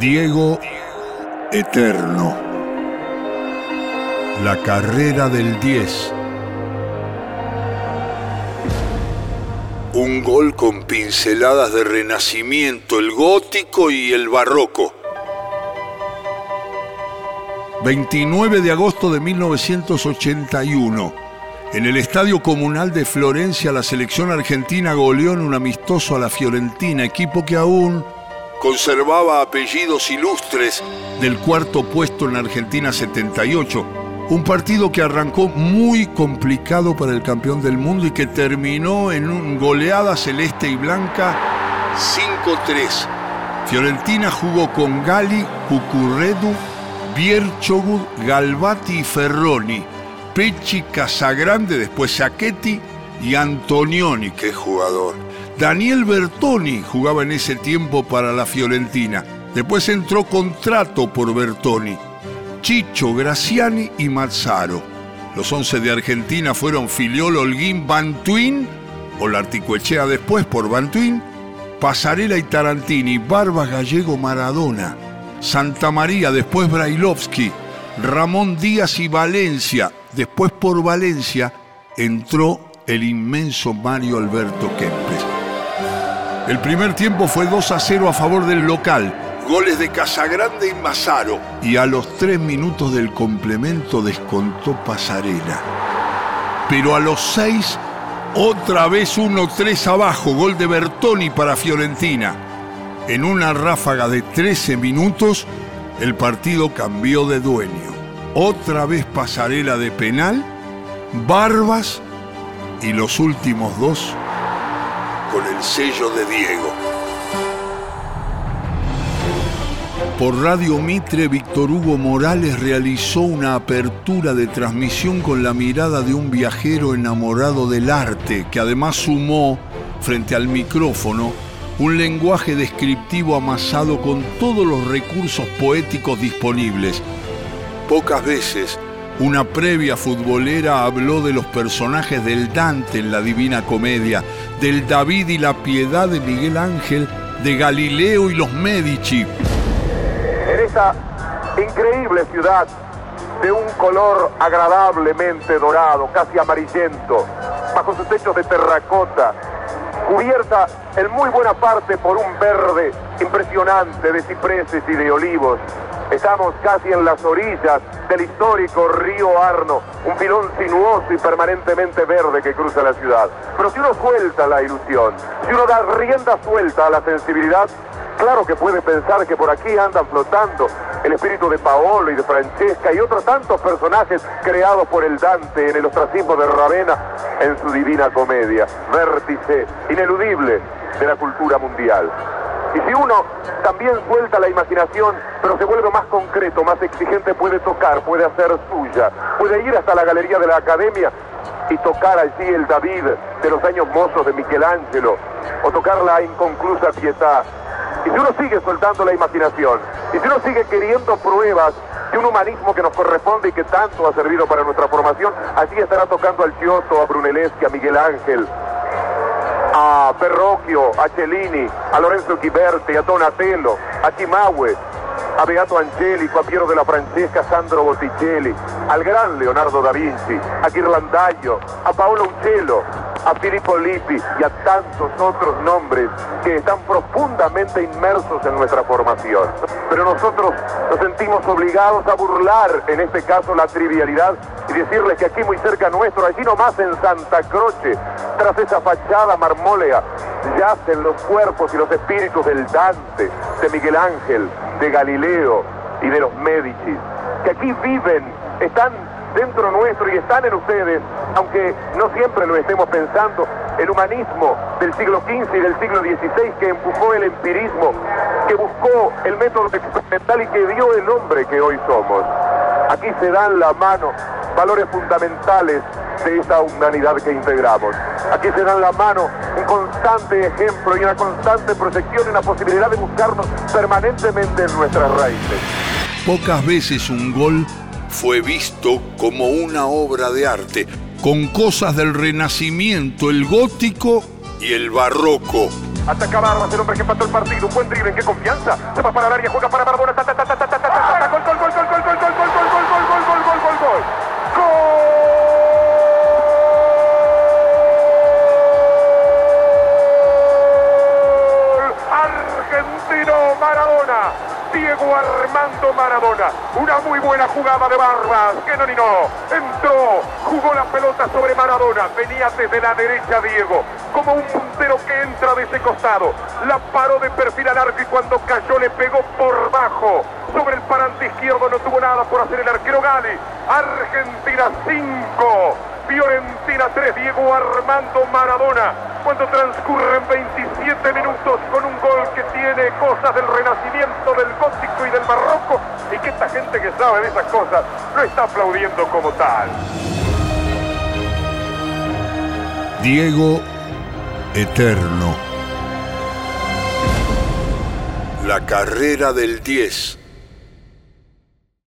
Diego Eterno. La carrera del 10. Un gol con pinceladas de renacimiento, el gótico y el barroco. 29 de agosto de 1981. En el Estadio Comunal de Florencia, la selección argentina goleó en un amistoso a la Fiorentina, equipo que aún conservaba apellidos ilustres del cuarto puesto en Argentina 78. Un partido que arrancó muy complicado para el campeón del mundo y que terminó en una goleada celeste y blanca 5-3. Fiorentina jugó con Gali, Cucurredu, Bierchogud, Galvati y Ferroni, Pecci, Casagrande, después Sacchetti y Antonioni, es jugador. Daniel Bertoni jugaba en ese tiempo para la Fiorentina. Después entró contrato por Bertoni. Chicho, Graciani y Mazzaro. Los once de Argentina fueron Filiol, Holguín, Bantuín, o la Articuechea después por Bantuín, Pasarela y Tarantini, Barba Gallego Maradona, Santa María, después Brailovsky, Ramón Díaz y Valencia. Después por Valencia entró el inmenso Mario Alberto Kempes. El primer tiempo fue 2 a 0 a favor del local. Goles de Casagrande y Mazaro. Y a los tres minutos del complemento descontó Pasarela. Pero a los seis, otra vez 1-3 abajo. Gol de Bertoni para Fiorentina. En una ráfaga de 13 minutos, el partido cambió de dueño. Otra vez Pasarela de penal, Barbas y los últimos dos con el sello de Diego. Por Radio Mitre, Víctor Hugo Morales realizó una apertura de transmisión con la mirada de un viajero enamorado del arte, que además sumó, frente al micrófono, un lenguaje descriptivo amasado con todos los recursos poéticos disponibles. Pocas veces una previa futbolera habló de los personajes del Dante en la Divina Comedia, del David y la Piedad de Miguel Ángel, de Galileo y los Medici. En esa increíble ciudad de un color agradablemente dorado, casi amarillento, bajo sus techos de terracota, cubierta en muy buena parte por un verde impresionante de cipreses y de olivos, Estamos casi en las orillas del histórico río Arno, un filón sinuoso y permanentemente verde que cruza la ciudad. Pero si uno suelta la ilusión, si uno da rienda suelta a la sensibilidad, claro que puede pensar que por aquí andan flotando el espíritu de Paolo y de Francesca y otros tantos personajes creados por el Dante en el ostracismo de Ravenna en su divina comedia, vértice ineludible de la cultura mundial. Y si uno también suelta la imaginación, pero se vuelve más concreto, más exigente, puede tocar, puede hacer suya, puede ir hasta la galería de la academia y tocar allí el David de los años mozos de Michelangelo, o tocar la inconclusa pietà. Y si uno sigue soltando la imaginación, y si uno sigue queriendo pruebas de un humanismo que nos corresponde y que tanto ha servido para nuestra formación, allí estará tocando al Giotto, a Brunelleschi, a Miguel Ángel, a Perrocchio, a Cellini, a Lorenzo Ghiberti, a Donatello, a Chimahue, a Beato Angelico, a Piero de la Francesca, Sandro Botticelli, al gran Leonardo da Vinci, a Ghirlandaio, a Paolo Uccello, a Filippo Lippi y a tantos otros nombres que están profundamente inmersos en nuestra formación. Pero nosotros nos sentimos obligados a burlar, en este caso, la trivialidad y decirles que aquí muy cerca nuestro, allí nomás en Santa Croce, tras esa fachada marmólea, yacen los cuerpos y los espíritus del Dante, de Miguel Ángel, de Galileo y de los Medici, que aquí viven, están dentro nuestro y están en ustedes, aunque no siempre lo estemos pensando, el humanismo del siglo XV y del siglo XVI que empujó el empirismo, que buscó el método experimental y que dio el hombre que hoy somos. Aquí se dan la mano valores fundamentales de esta humanidad que integramos. Aquí se dan la mano un constante ejemplo y una constante proyección y una posibilidad de buscarnos permanentemente en nuestras raíces. Pocas veces un gol fue visto como una obra de arte, con cosas del Renacimiento, el gótico y el barroco. Ataca Barbas, el hombre que empató el partido. Un buen drible, ¿en qué confianza? Se va para el área, juega para ta, ta, ta, ta, Maradona. Una muy buena jugada de Barbas. Que no ni no. Entró, jugó la pelota sobre Maradona. Venía desde la derecha Diego. Como un puntero que entra de ese costado. La paró de perfil al arco y cuando cayó le pegó por bajo. Sobre el parante izquierdo no tuvo nada por hacer el arquero Gali. Argentina 5. Fiorentina 3, Diego Armando Maradona. Cuando transcurren 27 minutos con un gol que tiene cosas del renacimiento, del gótico y del barroco, y que esta gente que sabe de esas cosas no está aplaudiendo como tal. Diego Eterno. La carrera del 10.